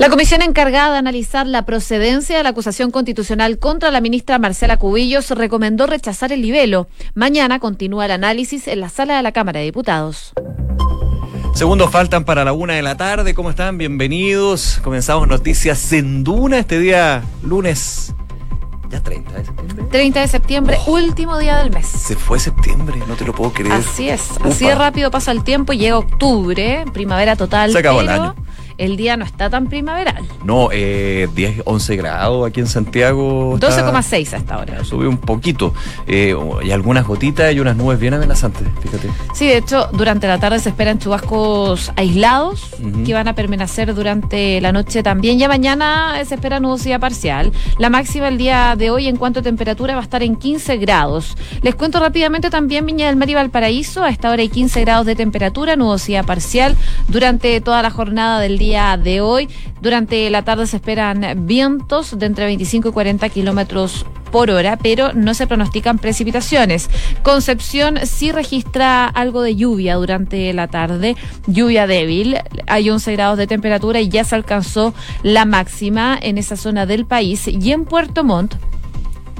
La comisión encargada de analizar la procedencia de la acusación constitucional contra la ministra Marcela Cubillos recomendó rechazar el libelo. Mañana continúa el análisis en la sala de la Cámara de Diputados. Segundos faltan para la una de la tarde. ¿Cómo están? Bienvenidos. Comenzamos Noticias en Duna este día lunes. Ya 30 de septiembre. 30 de septiembre, último día del mes. Se fue septiembre, no te lo puedo creer. Así es, así de rápido pasa el tiempo y llega octubre, primavera total. Se acabó el pero año. El día no está tan primaveral. No, eh, 10, 11 grados aquí en Santiago. está- 12,6 hasta ahora. Subió un poquito. Eh, y algunas gotitas y unas nubes bien amenazantes, fíjate. Sí, de hecho, durante la tarde se esperan chubascos aislados que van a permanecer durante la noche también. Ya mañana se espera nubosidad parcial. La máxima el día de hoy en cuanto a temperatura va a estar en 15 grados. Les cuento rápidamente también Viña del Mar y Valparaíso. A esta hora hay 15 grados de temperatura, nubosidad parcial durante toda la jornada del día de hoy. Durante la tarde se esperan vientos de entre 25 y 40 kilómetros por hora, pero no se pronostican precipitaciones. Concepción sí registra algo de lluvia durante la tarde, lluvia débil. Hay 11 grados de temperatura y ya se alcanzó la máxima en esa zona del país. Y en Puerto Montt,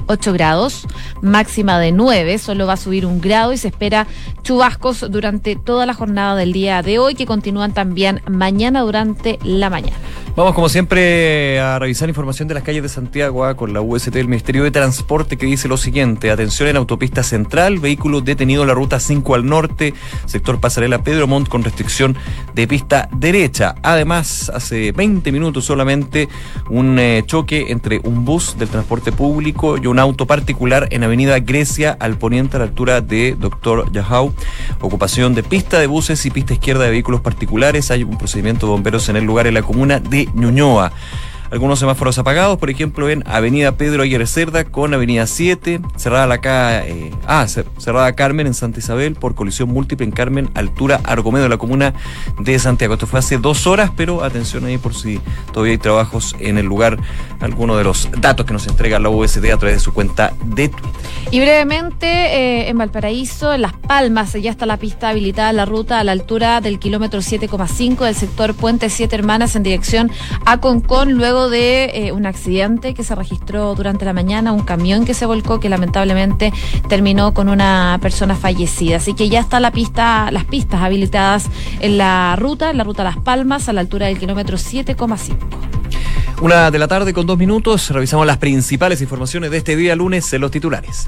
8 grados, máxima de 9, solo va a subir un grado y se espera chubascos durante toda la jornada del día de hoy que continúan también mañana durante la mañana. Vamos, como siempre, a revisar información de las calles de Santiago ah, con la UST del Ministerio de Transporte que dice lo siguiente. Atención en autopista central, vehículo detenido en la ruta 5 al norte, sector Pasarela Pedro Montt con restricción de pista derecha. Además, hace 20 minutos solamente un eh, choque entre un bus del transporte público y un auto particular en Avenida Grecia al poniente a la altura de Doctor Yahau. Ocupación de pista de buses y pista izquierda de vehículos particulares. Hay un procedimiento de bomberos en el lugar en la comuna de de Ñuñoa. Algunos semáforos apagados, por ejemplo, en Avenida Pedro Aguirre Cerda con Avenida 7, cerrada la ca eh, ah, cer- cerrada Carmen en Santa Isabel por colisión múltiple en Carmen, altura Argomedo, la comuna de Santiago. Esto fue hace dos horas, pero atención ahí por si todavía hay trabajos en el lugar. Algunos de los datos que nos entrega la USD a través de su cuenta de Twitter. Y brevemente, eh, en Valparaíso, en Las Palmas, ya está la pista habilitada la ruta a la altura del kilómetro 7,5 del sector Puente Siete Hermanas en dirección a Concón, luego de eh, un accidente que se registró durante la mañana, un camión que se volcó que lamentablemente terminó con una persona fallecida. Así que ya está la pista, las pistas habilitadas en la ruta, en la ruta Las Palmas, a la altura del kilómetro 7,5. Una de la tarde con dos minutos, revisamos las principales informaciones de este día lunes en los titulares.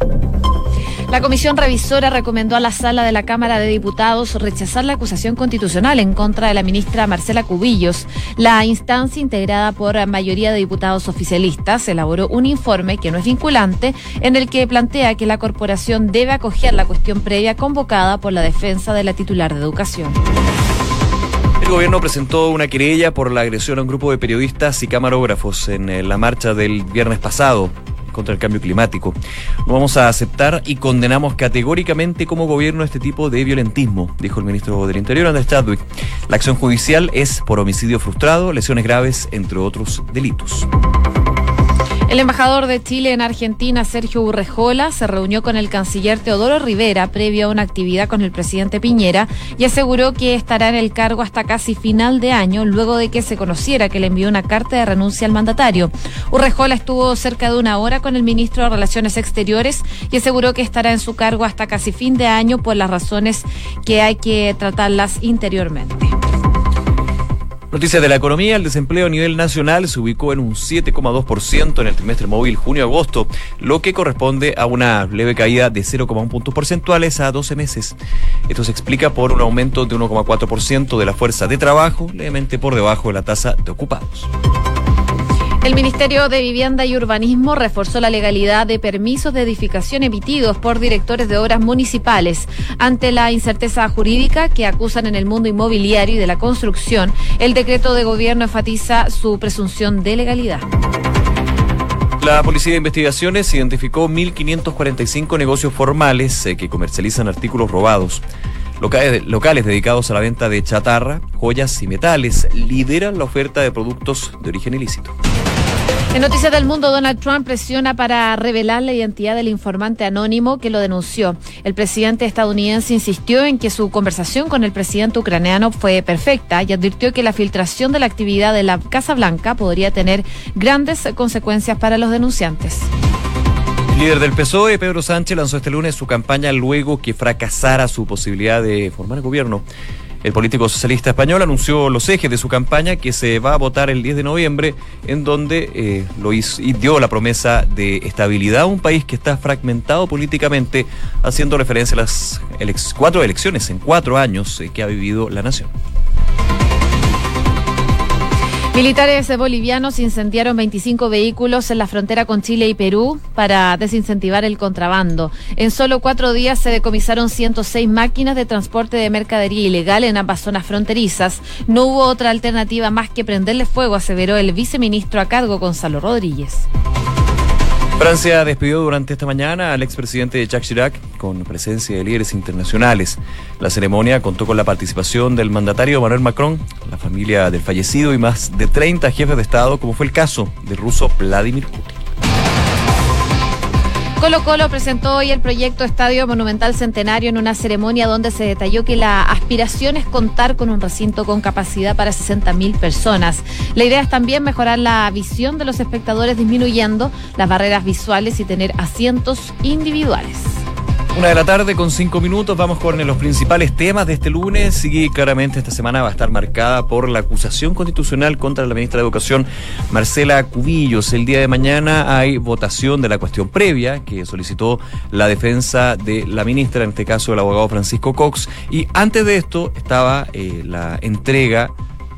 La comisión revisora recomendó a la sala de la Cámara de Diputados rechazar la acusación constitucional en contra de la ministra Marcela Cubillos. La instancia, integrada por mayoría de diputados oficialistas, elaboró un informe que no es vinculante, en el que plantea que la corporación debe acoger la cuestión previa convocada por la defensa de la titular de educación. El gobierno presentó una querella por la agresión a un grupo de periodistas y camarógrafos en eh, la marcha del viernes pasado contra el cambio climático. No vamos a aceptar y condenamos categóricamente como gobierno este tipo de violentismo, dijo el ministro del Interior, Andrés Chadwick. La acción judicial es por homicidio frustrado, lesiones graves, entre otros delitos. El embajador de Chile en Argentina, Sergio Urrejola, se reunió con el canciller Teodoro Rivera previo a una actividad con el presidente Piñera y aseguró que estará en el cargo hasta casi final de año, luego de que se conociera que le envió una carta de renuncia al mandatario. Urrejola estuvo cerca de una hora con el ministro de Relaciones Exteriores y aseguró que estará en su cargo hasta casi fin de año por las razones que hay que tratarlas interiormente. Noticias de la economía, el desempleo a nivel nacional se ubicó en un 7,2% en el trimestre móvil junio-agosto, lo que corresponde a una leve caída de 0,1 puntos porcentuales a 12 meses. Esto se explica por un aumento de 1,4% de la fuerza de trabajo, levemente por debajo de la tasa de ocupados. El Ministerio de Vivienda y Urbanismo reforzó la legalidad de permisos de edificación emitidos por directores de obras municipales. Ante la incerteza jurídica que acusan en el mundo inmobiliario y de la construcción, el decreto de gobierno enfatiza su presunción de legalidad. La Policía de Investigaciones identificó 1.545 negocios formales eh, que comercializan artículos robados. Locales, locales dedicados a la venta de chatarra, joyas y metales lideran la oferta de productos de origen ilícito. En Noticias del Mundo, Donald Trump presiona para revelar la identidad del informante anónimo que lo denunció. El presidente estadounidense insistió en que su conversación con el presidente ucraniano fue perfecta y advirtió que la filtración de la actividad de la Casa Blanca podría tener grandes consecuencias para los denunciantes. El líder del PSOE, Pedro Sánchez, lanzó este lunes su campaña luego que fracasara su posibilidad de formar el gobierno. El político socialista español anunció los ejes de su campaña que se va a votar el 10 de noviembre, en donde eh, lo hizo, y dio la promesa de estabilidad a un país que está fragmentado políticamente, haciendo referencia a las cuatro elecciones en cuatro años eh, que ha vivido la nación. Militares bolivianos incendiaron 25 vehículos en la frontera con Chile y Perú para desincentivar el contrabando. En solo cuatro días se decomisaron 106 máquinas de transporte de mercadería ilegal en ambas zonas fronterizas. No hubo otra alternativa más que prenderle fuego, aseveró el viceministro a cargo Gonzalo Rodríguez. Francia despidió durante esta mañana al expresidente Jacques Chirac con presencia de líderes internacionales. La ceremonia contó con la participación del mandatario Emmanuel Macron, la familia del fallecido y más de 30 jefes de Estado, como fue el caso del ruso Vladimir Putin. Colo Colo presentó hoy el proyecto Estadio Monumental Centenario en una ceremonia donde se detalló que la aspiración es contar con un recinto con capacidad para 60.000 personas. La idea es también mejorar la visión de los espectadores disminuyendo las barreras visuales y tener asientos individuales. Una de la tarde con cinco minutos, vamos con los principales temas de este lunes y claramente esta semana va a estar marcada por la acusación constitucional contra la ministra de Educación, Marcela Cubillos. El día de mañana hay votación de la cuestión previa que solicitó la defensa de la ministra, en este caso el abogado Francisco Cox, y antes de esto estaba eh, la entrega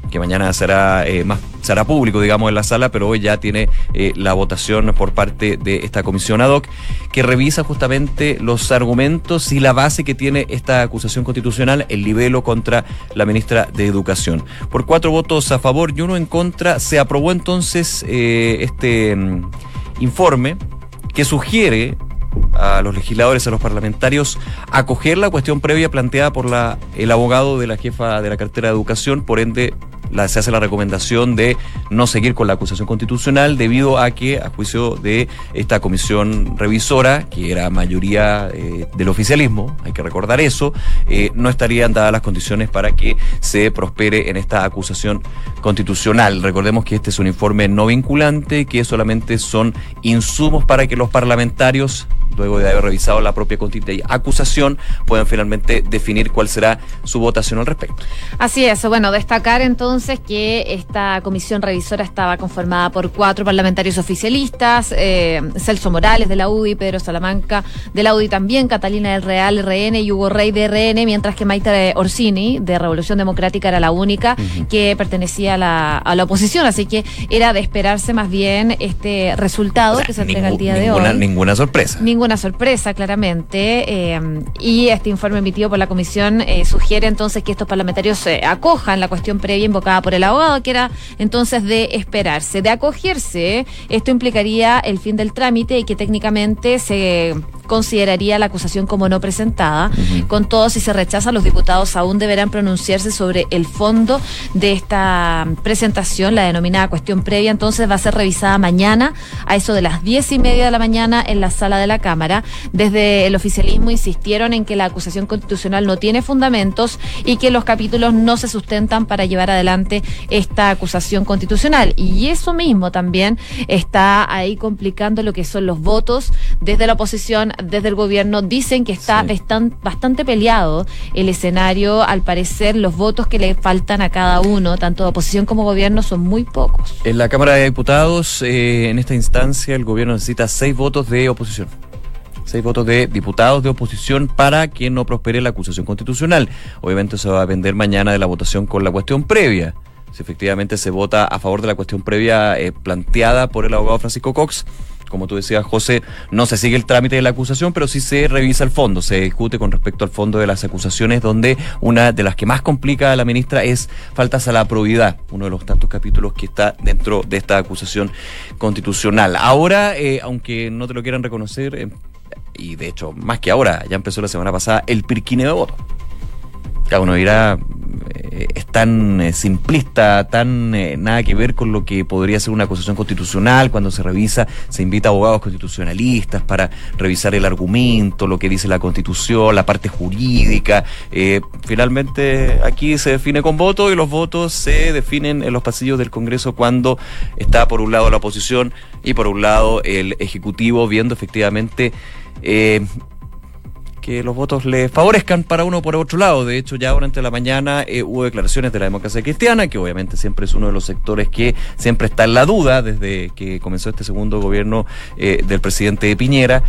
que mañana será eh, más será público, digamos, en la sala, pero hoy ya tiene eh, la votación por parte de esta comisión ad hoc que revisa justamente los argumentos y la base que tiene esta acusación constitucional, el libelo contra la ministra de Educación. Por cuatro votos a favor y uno en contra, se aprobó entonces eh, este mm, informe que sugiere a los legisladores, a los parlamentarios, acoger la cuestión previa planteada por la, el abogado de la jefa de la cartera de educación, por ende se hace la recomendación de no seguir con la acusación constitucional debido a que, a juicio de esta comisión revisora, que era mayoría eh, del oficialismo, hay que recordar eso, eh, no estarían dadas las condiciones para que se prospere en esta acusación constitucional. Recordemos que este es un informe no vinculante, que solamente son insumos para que los parlamentarios luego de haber revisado la propia acusación, puedan finalmente definir cuál será su votación al respecto. Así es, bueno, destacar entonces que esta comisión revisora estaba conformada por cuatro parlamentarios oficialistas, eh, Celso Morales de la UDI, Pedro Salamanca de la UDI también, Catalina del Real RN y Hugo Rey de RN, mientras que Maite Orsini de Revolución Democrática era la única que pertenecía a la, a la oposición, así que era de esperarse más bien este resultado que se entrega el día de hoy. Ninguna sorpresa. Ninguna una sorpresa, claramente, eh, y este informe emitido por la comisión eh, sugiere entonces que estos parlamentarios eh, acojan la cuestión previa invocada por el abogado, que era entonces de esperarse. De acogerse, esto implicaría el fin del trámite y que técnicamente se consideraría la acusación como no presentada. Con todo, si se rechaza, los diputados aún deberán pronunciarse sobre el fondo de esta presentación, la denominada cuestión previa. Entonces va a ser revisada mañana a eso de las diez y media de la mañana en la sala de la Cámara. Desde el oficialismo insistieron en que la acusación constitucional no tiene fundamentos y que los capítulos no se sustentan para llevar adelante esta acusación constitucional. Y eso mismo también está ahí complicando lo que son los votos desde la oposición desde el gobierno dicen que está bastante peleado el escenario. Al parecer, los votos que le faltan a cada uno, tanto de oposición como gobierno, son muy pocos. En la Cámara de Diputados, eh, en esta instancia, el gobierno necesita seis votos de oposición seis votos de diputados de oposición para que no prospere la acusación constitucional. Obviamente se va a depender mañana de la votación con la cuestión previa. Si efectivamente se vota a favor de la cuestión previa eh, planteada por el abogado Francisco Cox, como tú decías, José, no se sigue el trámite de la acusación, pero sí se revisa el fondo, se discute con respecto al fondo de las acusaciones, donde una de las que más complica a la ministra es faltas a la probidad, uno de los tantos capítulos que está dentro de esta acusación constitucional. Ahora, eh, aunque no te lo quieran reconocer, eh, y de hecho, más que ahora, ya empezó la semana pasada, el pirquine de voto. Cada uno dirá, eh, es tan eh, simplista, tan nada que ver con lo que podría ser una acusación constitucional, cuando se revisa, se invita a abogados constitucionalistas para revisar el argumento, lo que dice la constitución, la parte jurídica. finalmente aquí se define con voto y los votos se definen en los pasillos del Congreso cuando está por un lado la oposición y por un lado el Ejecutivo viendo efectivamente que los votos le favorezcan para uno por otro lado. De hecho, ya durante la mañana eh, hubo declaraciones de la democracia cristiana, que obviamente siempre es uno de los sectores que siempre está en la duda desde que comenzó este segundo gobierno eh, del presidente Piñera.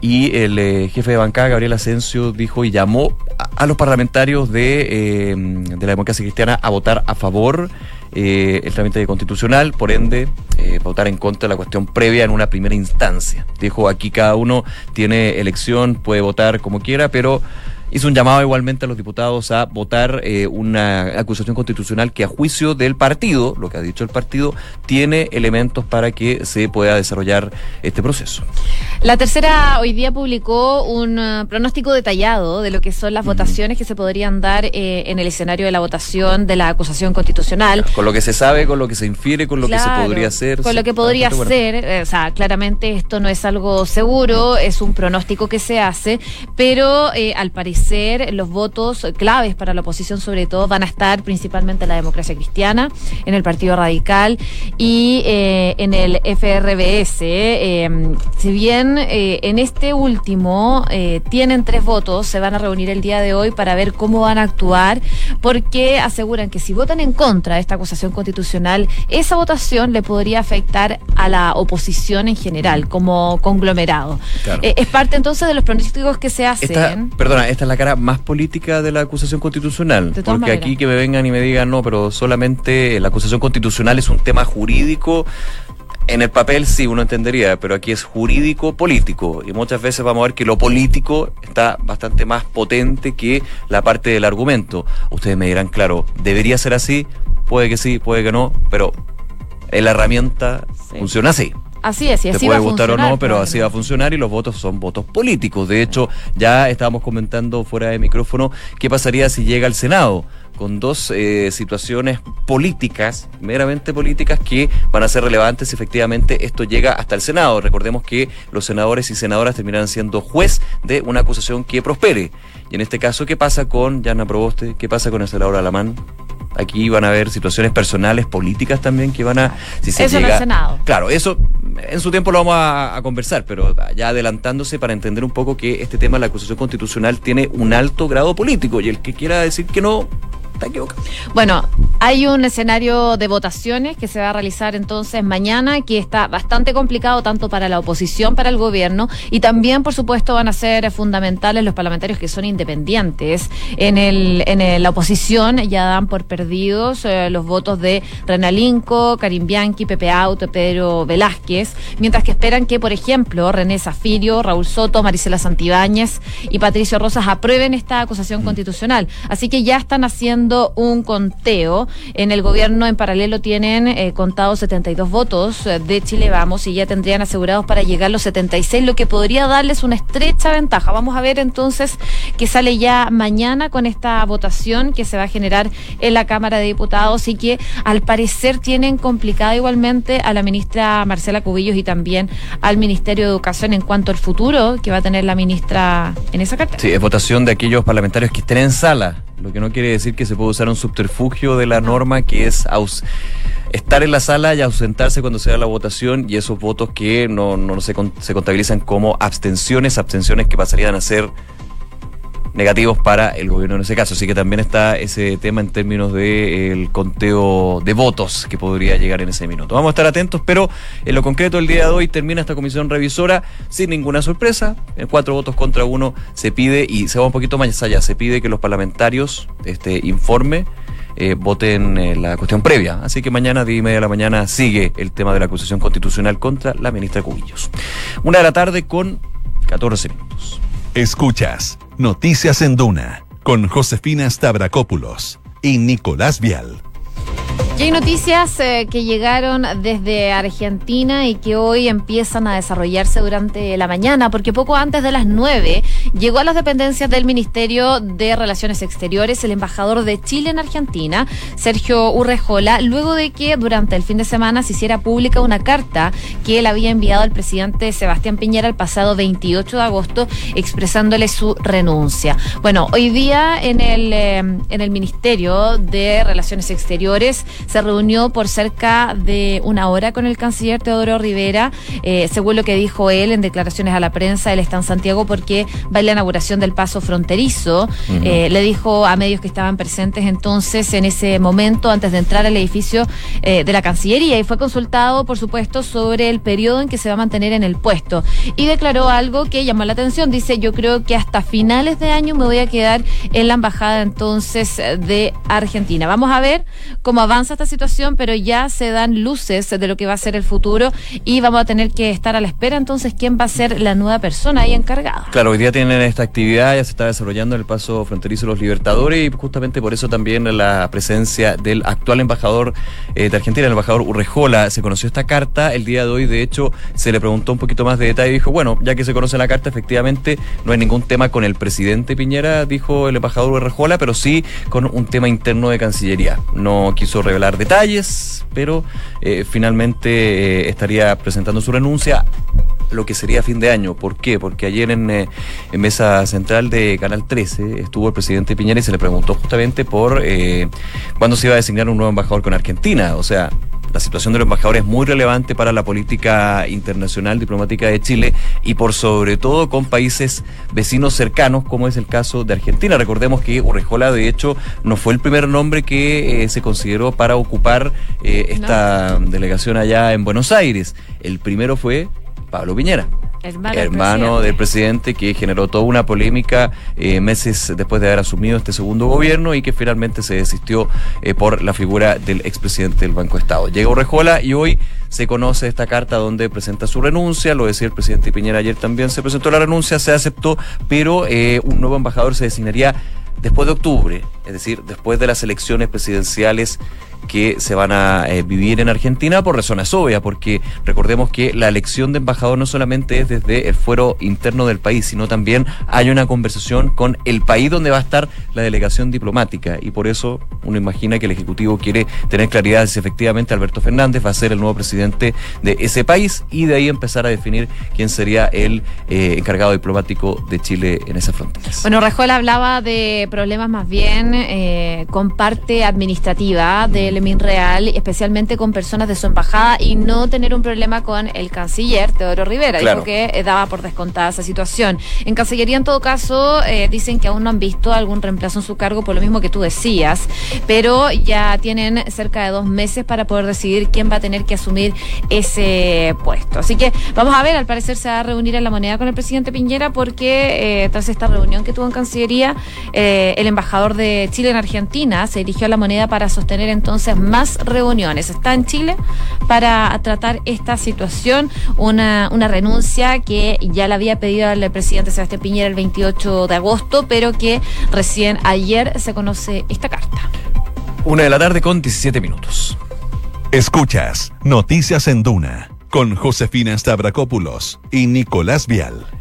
Y el eh, jefe de bancada, Gabriel Asensio, dijo y llamó a, los parlamentarios de la democracia cristiana a votar a favor eh, el trámite constitucional, por ende, eh, votar en contra de la cuestión previa en una primera instancia. Dijo, aquí cada uno tiene elección, puede votar como quiera, pero hizo un llamado igualmente a los diputados a votar eh, una acusación constitucional que a juicio del partido, lo que ha dicho el partido, tiene elementos para que se pueda desarrollar este proceso. La tercera hoy día publicó un uh, pronóstico detallado de lo que son las votaciones que se podrían dar eh, en el escenario de la votación de la acusación constitucional. Con lo que se sabe, con lo que se infiere, con lo que se podría hacer. Con lo que podría ser, eh, o sea, claramente esto no es algo seguro, es un pronóstico que se hace, pero al parecer ser los votos claves para la oposición sobre todo van a estar principalmente en la democracia cristiana, en el Partido Radical y eh, en el FRBS. Eh, si bien eh, en este último tienen tres votos, se van a reunir el día de hoy para ver cómo van a actuar, porque aseguran que si votan en contra de esta acusación constitucional, esa votación le podría afectar a la oposición en general, como conglomerado. es parte entonces de los pronósticos que se hacen. perdona, esta es la cara más política de la acusación constitucional. Porque aquí que me vengan y me digan, no, pero solamente la acusación constitucional es un tema jurídico. En el papel sí uno entendería, pero aquí es jurídico político y muchas veces vamos a ver que lo político está bastante más potente que la parte del argumento. Ustedes me dirán, claro, debería ser así, puede que sí, puede que no, pero la herramienta funciona así. Así es, y así Te puede gustar o no, pero así va a funcionar y los votos son votos políticos. De hecho, ya estábamos comentando fuera de micrófono qué pasaría si llega al Senado con dos eh, situaciones políticas, meramente políticas, que van a ser relevantes si efectivamente esto llega hasta el Senado. Recordemos que los senadores y senadoras terminarán siendo juez de una acusación que prospere. Y en este caso, ¿qué pasa con Yana Proboste? ¿Qué pasa con el senador Alamán? Aquí van a haber situaciones personales, políticas también que van a. Si se eso llega, en el Senado. Claro, eso en su tiempo lo vamos a, conversar, pero ya adelantándose para entender un poco que este tema de la acusación constitucional tiene un alto grado político y el que quiera decir que no, bueno, hay un escenario de votaciones que se va a realizar entonces mañana, que está bastante complicado tanto para la oposición, para el gobierno, y también, por supuesto, van a ser fundamentales los parlamentarios que son independientes. En, el, en la oposición ya dan por perdidos eh, los votos de Renalinco, Karim Bianchi, Pepe Auto, Pedro Velázquez, mientras que esperan que, por ejemplo, René Zafirio, Raúl Soto, Marisela Santibáñez y Patricio Rosas aprueben esta acusación constitucional. Así que ya están haciendo un conteo. En el gobierno en paralelo tienen eh, contados 72 votos eh, de Chile Vamos y ya tendrían asegurados para llegar los 76, lo que podría darles una estrecha ventaja. Vamos a ver entonces qué sale ya mañana con esta votación que se va a generar en la Cámara de Diputados y que al parecer tienen complicada igualmente a la ministra Marcela Cubillos y también al Ministerio de Educación en cuanto al futuro que va a tener la ministra en esa carta. Sí, es votación de aquellos parlamentarios que estén en sala lo que no quiere decir que se pueda usar un subterfugio de la norma que es estar en la sala y ausentarse cuando se da la votación y esos votos que no, no se, se contabilizan como abstenciones, abstenciones que pasarían a ser negativos para el gobierno en ese caso. Así que también está ese tema en términos del de, conteo de votos que podría llegar en ese minuto. Vamos a estar atentos, pero en lo concreto el día de hoy termina esta comisión revisora sin ninguna sorpresa. En cuatro votos contra uno se pide, y se va un poquito más allá, se pide que los parlamentarios este informe. Eh, voten eh, la cuestión previa. Así que mañana, 10 y media de la mañana, sigue el tema de la acusación constitucional contra la ministra Cubillos. Una de la tarde con 14 minutos. Escuchas Noticias en Duna con Josefina Stavrakopoulos y Nicolás Vial. Y hay noticias eh, que llegaron desde Argentina y que hoy empiezan a desarrollarse durante la mañana, porque poco antes de las 9 llegó a las dependencias del Ministerio de Relaciones Exteriores el embajador de Chile en Argentina, Sergio Urrejola, luego de que durante el fin de semana se hiciera pública una carta que él había enviado al presidente Sebastián Piñera el pasado 28 de agosto expresándole su renuncia. Bueno, hoy día en el, eh, en el Ministerio de Relaciones Exteriores se reunió por cerca de una hora con el canciller Teodoro Rivera, eh, según lo que dijo él en declaraciones a la prensa, él está en Santiago porque va a la inauguración del paso fronterizo. Eh, le dijo a medios que estaban presentes entonces en ese momento, antes de entrar al edificio eh, de la Cancillería, y fue consultado, por supuesto, sobre el periodo en que se va a mantener en el puesto. Y declaró algo que llamó la atención. Dice, yo creo que hasta finales de año me voy a quedar en la embajada entonces de Argentina. Vamos a ver cómo avanza esta situación, pero ya se dan luces de lo que va a ser el futuro y vamos a tener que estar a la espera entonces quién va a ser la nueva persona ahí encargada. Claro, hoy día tienen esta actividad, ya se está desarrollando el paso fronterizo de los Libertadores y justamente por eso también la presencia del actual embajador eh, de Argentina, el embajador Urrejola. Se conoció esta carta el día de hoy, de hecho se le preguntó un poquito más de detalle dijo, bueno, ya que se conoce la carta, efectivamente no hay ningún tema con el presidente Piñera, dijo el embajador Urrejola, pero sí con un tema interno de Cancillería. No quiso revelar detalles, pero eh, finalmente eh, estaría presentando su renuncia lo que sería fin de año. ¿Por qué? Porque ayer en, eh, en mesa central de Canal 13 estuvo el presidente Piñera y se le preguntó justamente por eh, cuándo se iba a designar un nuevo embajador con Argentina. O sea, la situación de los embajadores es muy relevante para la política internacional diplomática de Chile y por sobre todo con países vecinos cercanos, como es el caso de Argentina. Recordemos que Urrejola, de hecho, no fue el primer nombre que eh, se consideró para ocupar eh, esta delegación allá en Buenos Aires. El primero fue Pablo Piñera. Hermano, del, presidente. que generó toda una polémica eh, meses después de haber asumido este segundo gobierno y que finalmente se desistió eh, por la figura del expresidente del Banco de Estado. Llega Rejola y hoy se conoce esta carta donde presenta su renuncia, lo decía el presidente Piñera ayer también se presentó la renuncia, se aceptó, pero eh, un nuevo embajador se designaría después de octubre, es decir, después de las elecciones presidenciales que se van a eh, vivir en Argentina por razones obvias, porque recordemos que la elección de embajador no solamente es desde el fuero interno del país, sino también hay una conversación con el país donde va a estar la delegación diplomática y por eso uno imagina que el Ejecutivo quiere tener claridad si efectivamente Alberto Fernández va a ser el nuevo presidente de ese país y de ahí empezar a definir quién sería el eh, encargado diplomático de Chile en esa frontera. Bueno, Rajola hablaba de problemas más bien eh, con parte administrativa de del MinReal, especialmente con personas de su embajada y no tener un problema con el canciller Teodoro Rivera. Dijo que eh, daba por descontada esa situación. En Cancillería, en todo caso, eh, dicen que aún no han visto algún reemplazo en su cargo, por lo mismo que tú decías, pero ya tienen cerca de dos meses para poder decidir quién va a tener que asumir ese puesto. Así que vamos a ver, al parecer se va a reunir en la moneda con el presidente Piñera porque eh, tras esta reunión que tuvo en Cancillería, el embajador de Chile en Argentina se dirigió a la moneda para sostener entonces más reuniones. Está en Chile para tratar esta situación, una, una renuncia que ya le había pedido al presidente Sebastián Piñera el 28 de agosto, pero que recién ayer se conoce esta carta. Una de la tarde con 17 minutos. Escuchas Noticias en Duna con Josefina Stavrakopoulos y Nicolás Vial.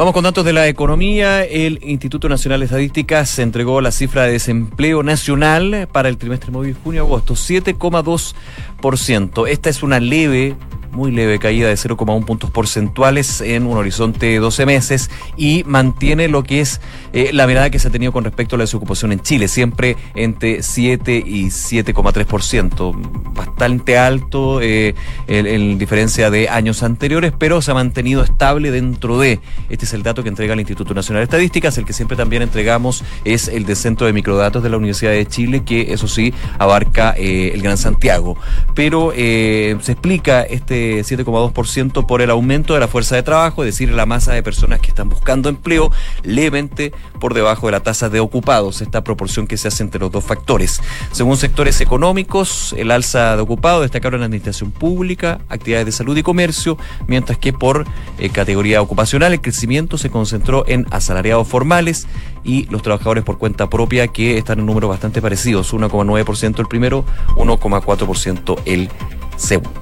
Vamos con datos de la economía. El Instituto Nacional de Estadísticas se entregó la cifra de desempleo nacional para el trimestre móvil junio-agosto, 7,2%. Esta es una leve muy leve caída de 0,1 puntos porcentuales en un horizonte de 12 meses y mantiene lo que es eh, la mirada que se ha tenido con respecto a la desocupación en Chile, siempre entre 7 y 7,3%, bastante alto eh, en, diferencia de años anteriores, pero se ha mantenido estable dentro de. Este es el dato que entrega el Instituto Nacional de Estadísticas, el que siempre también entregamos es el del Centro de Microdatos de la Universidad de Chile, que eso sí abarca eh, el Gran Santiago. Pero se explica este 7,2% por el aumento de la fuerza de trabajo, es decir, la masa de personas que están buscando empleo, levemente por debajo de la tasa de ocupados, esta proporción que se hace entre los dos factores. Según sectores económicos, el alza de ocupados destacaron en administración pública, actividades de salud y comercio, mientras que por eh, categoría ocupacional el crecimiento se concentró en asalariados formales y los trabajadores por cuenta propia que están en números bastante parecidos, 1,9% el primero, 1,4% el segundo.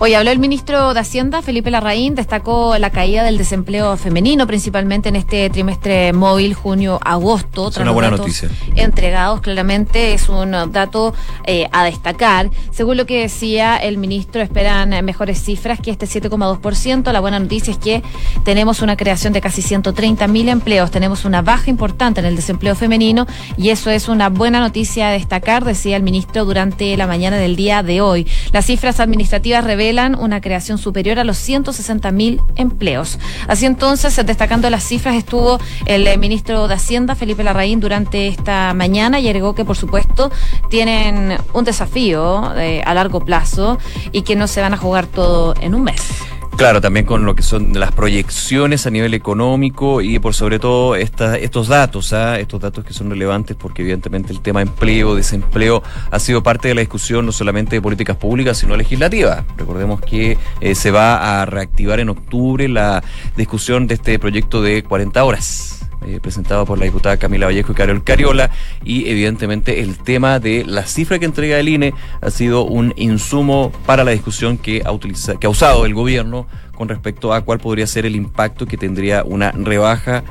Hoy habló el ministro de Hacienda, Felipe Larraín, destacó la caída del desempleo femenino, principalmente en este trimestre móvil, junio-agosto. Es una buena noticia. Entregados, claramente, es un dato eh, a destacar. Según lo que decía el ministro, esperan mejores cifras que este 7,2%. La buena noticia es que tenemos una creación de casi 130 mil empleos, tenemos una baja importante en el desempleo femenino y eso es una buena noticia a destacar, decía el ministro durante la mañana del día de hoy. Las cifras administrativas revelan una creación superior a los 160 mil empleos. Así entonces, destacando las cifras, estuvo el eh, ministro de Hacienda, Felipe Larraín, durante esta mañana y agregó que, por supuesto, tienen un desafío eh, a largo plazo y que no se van a jugar todo en un mes. Claro, también con lo que son las proyecciones a nivel económico y por sobre todo estos datos, ¿ah? estos datos que son relevantes porque evidentemente el tema empleo, desempleo ha sido parte de la discusión no solamente de políticas públicas sino legislativa. Recordemos que eh, se va a reactivar en octubre la discusión de este proyecto de 40 horas eh, presentado por la diputada Camila Vallejo y Carol Cariola, y evidentemente el tema de la cifra que entrega el INE ha sido un insumo para la discusión que ha, utilizado, que ha usado el gobierno con respecto a cuál podría ser el impacto que tendría una rebaja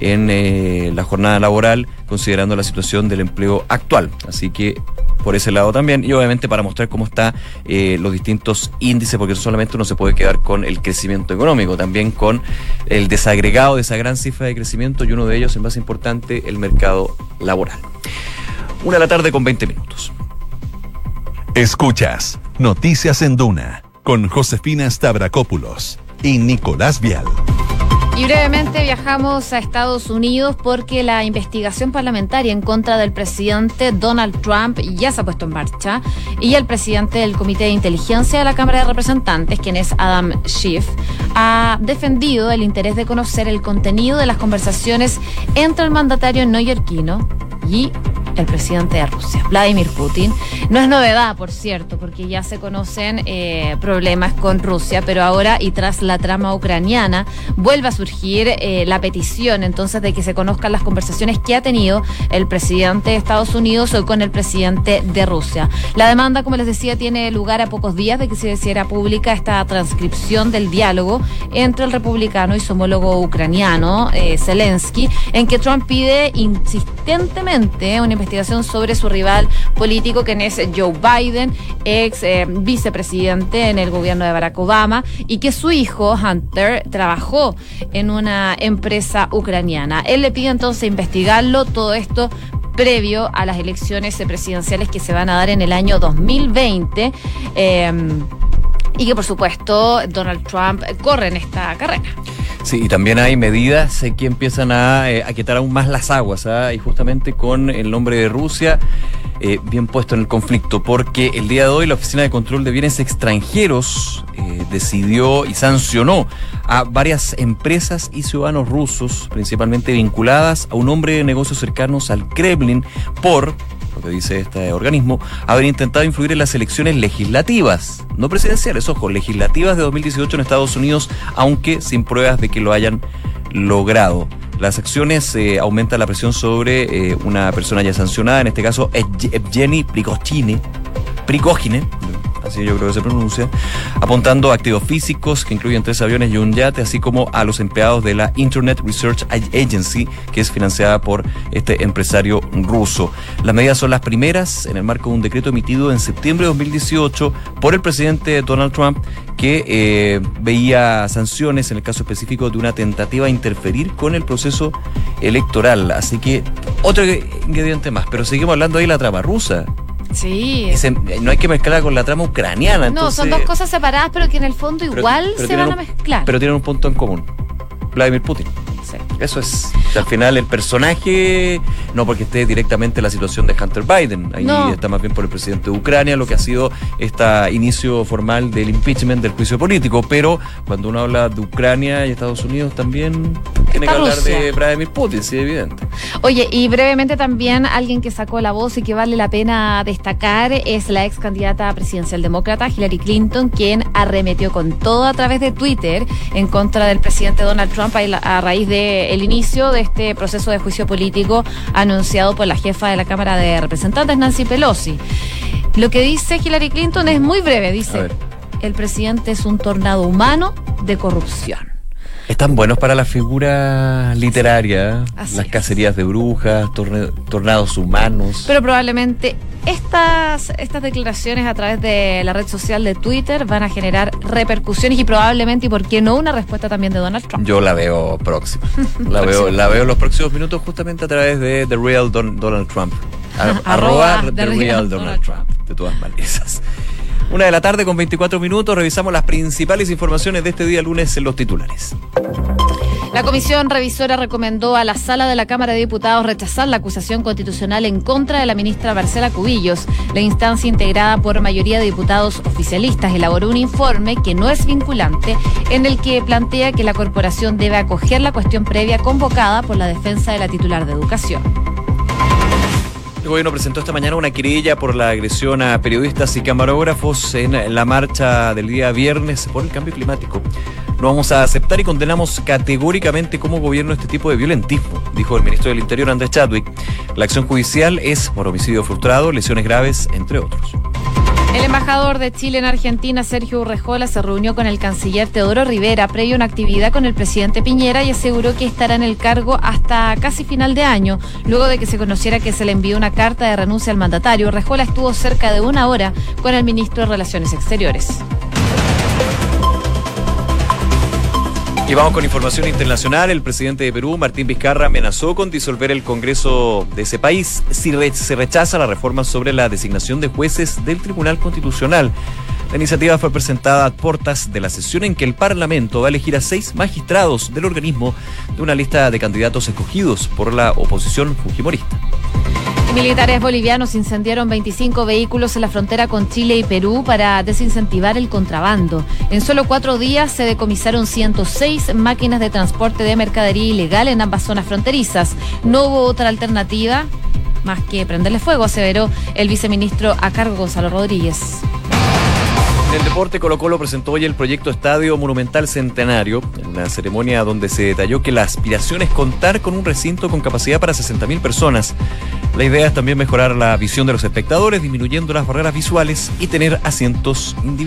en eh, la jornada laboral, considerando la situación del empleo actual. Así que por ese lado también y obviamente para mostrar cómo están eh, los distintos índices, porque solamente uno se puede quedar con el crecimiento económico, también con el desagregado de esa gran cifra de crecimiento y uno de ellos, el más importante, el mercado laboral. Una de la tarde con 20 minutos. Escuchas Noticias en Duna con Josefina Stavrakopoulos y Nicolás Vial. Y brevemente viajamos a Estados Unidos porque la investigación parlamentaria en contra del presidente Donald Trump ya se ha puesto en marcha y el presidente del Comité de Inteligencia de la Cámara de Representantes, quien es Adam Schiff, ha defendido el interés de conocer el contenido de las conversaciones entre el mandatario neoyorquino y el presidente de Rusia, Vladimir Putin. No es novedad, por cierto, porque ya se conocen eh, problemas con Rusia, pero ahora y tras la trama ucraniana vuelve a surgir eh, la petición entonces de que se conozcan las conversaciones que ha tenido el presidente de Estados Unidos hoy con el presidente de Rusia. La demanda, como les decía, tiene lugar a pocos días de que se hiciera pública esta transcripción del diálogo entre el republicano y su homólogo ucraniano, eh, Zelensky, en que Trump pide insistentemente una investigación investigación sobre su rival político, que es Joe Biden, ex eh, vicepresidente en el gobierno de Barack Obama, y que su hijo, Hunter, trabajó en una empresa ucraniana. Él le pide entonces investigarlo, todo esto previo a las elecciones presidenciales que se van a dar en el año 2020. Em, y que por supuesto Donald Trump corre en esta carrera. Sí, y también hay medidas que empiezan a, eh, aún más las aguas, ¿ah? y justamente con el nombre de Rusia eh, bien puesto en el conflicto, porque el día de hoy la Oficina de Control de Bienes Extranjeros eh, decidió y sancionó a varias empresas y ciudadanos rusos, principalmente vinculadas a un hombre de negocios cercanos al Kremlin, por que dice este organismo, haber intentado influir en las elecciones legislativas, no presidenciales, ojo, legislativas de 2018 en Estados Unidos, aunque sin pruebas de que lo hayan logrado. Las acciones eh, aumentan la presión sobre eh, una persona ya sancionada, en este caso Evgeny Prigozhin, Prigogine, así yo creo que se pronuncia, apuntando a activos físicos que incluyen tres aviones y un yate, así como a los empleados de la Internet Research Agency, que es financiada por este empresario ruso. Las medidas son las primeras en el marco de un decreto emitido en septiembre de 2018 por el presidente Donald Trump, que eh, veía sanciones en el caso específico de una tentativa de interferir con el proceso electoral. Así que otro ingrediente más, pero seguimos hablando ahí de la trama rusa. Sí. no hay que mezclarla con la trama ucraniana. No, son dos cosas separadas, pero que en el fondo igual se van a mezclar. Pero tienen un punto en común. Vladimir Putin. Eso es. Al final el personaje, no porque esté directamente en la situación de Hunter Biden, ahí está más bien por el presidente de Ucrania, lo que ha sido este inicio formal del impeachment del juicio político, pero cuando uno habla de Ucrania y Estados Unidos también tiene que hablar de Vladimir Putin, sí, evidente. Oye, y brevemente también alguien que sacó la voz y que vale la pena destacar es la ex candidata presidencial demócrata Hillary Clinton, quien arremetió con todo a través de Twitter en contra del presidente Donald Trump a raíz de el inicio de este proceso de juicio político anunciado por la jefa de la Cámara de Representantes, Nancy Pelosi. Lo que dice Hillary Clinton es muy breve, dice. el presidente es un tornado humano de corrupción. Están buenos para la figura literaria, Así las es. cacerías de brujas, torne- tornados humanos. Pero probablemente estas, estas declaraciones a través de la red social de Twitter van a generar repercusiones y probablemente, y por qué no, una respuesta también de Donald Trump. Yo la veo próxima. La veo, la veo en los próximos minutos justamente a través de The Real Don- Donald Trump. A- Arroba arroba The Real Donald Trump. De todas maneras. Una de la tarde con 24 minutos, revisamos las principales informaciones de este día lunes en los titulares. La comisión revisora recomendó a la sala de la Cámara de Diputados rechazar la acusación constitucional en contra de la ministra Marcela Cubillos. La instancia integrada por mayoría de diputados oficialistas elaboró un informe que no es vinculante en el que plantea que la corporación debe acoger la cuestión previa convocada por la defensa de la titular de educación. El gobierno presentó esta mañana una querella por la agresión a periodistas y camarógrafos en la marcha del día viernes por el cambio climático. No vamos a aceptar y condenamos categóricamente como gobierno este tipo de violentismo, dijo el ministro del Interior Andrés Chadwick. La acción judicial es por homicidio frustrado, lesiones graves, entre otros. El embajador de Chile en Argentina, Sergio Urrejola, se reunió con el canciller Teodoro Rivera previo a una actividad con el presidente Piñera y aseguró que estará en el cargo hasta casi final de año. Luego de que se conociera que se le envió una carta de renuncia al mandatario, Urrejola estuvo cerca de una hora con el ministro de Relaciones Exteriores. Y vamos con información internacional. El presidente de Perú, Martín Vizcarra, amenazó con disolver el Congreso de ese país si se rechaza la reforma sobre la designación de jueces del Tribunal Constitucional. La iniciativa fue presentada a puertas de la sesión en que el Parlamento va a elegir a seis magistrados del organismo de una lista de candidatos escogidos por la oposición fujimorista. Militares bolivianos incendiaron 25 vehículos en la frontera con Chile y Perú para desincentivar el contrabando. En solo cuatro días se decomisaron 106 máquinas de transporte de mercadería ilegal en ambas zonas fronterizas. No hubo otra alternativa más que prenderle fuego, aseveró el viceministro a cargo Gonzalo Rodríguez. En el deporte, Colo Colo presentó hoy el proyecto Estadio Monumental Centenario, en una ceremonia donde se detalló que la aspiración es contar con un recinto con capacidad para 60.000 personas. La idea es también mejorar la visión de los espectadores, disminuyendo las barreras visuales y tener asientos individuales.